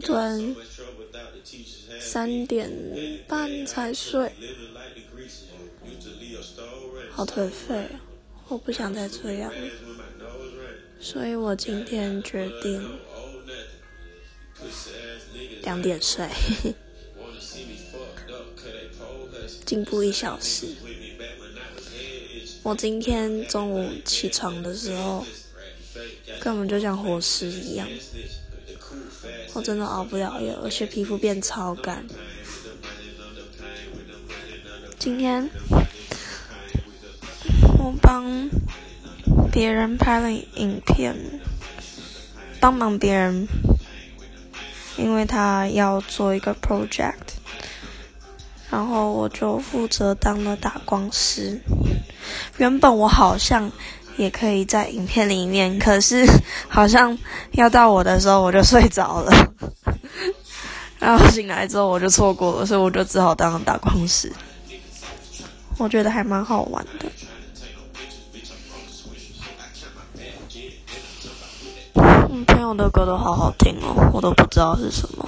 昨天三点半才睡，好颓废，我不想再这样，所以我今天决定两点睡，进步一小时。我今天中午起床的时候，根本就像活尸一样。我真的熬不了夜，而且皮肤变超干。今天我帮别人拍了影片，帮忙别人，因为他要做一个 project，然后我就负责当了打光师。原本我好像。也可以在影片里面，可是 好像要到我的时候我就睡着了，然后醒来之后我就错过了，所以我就只好当打光师。我觉得还蛮好玩的。朋友的歌都好好听哦，我都不知道是什么。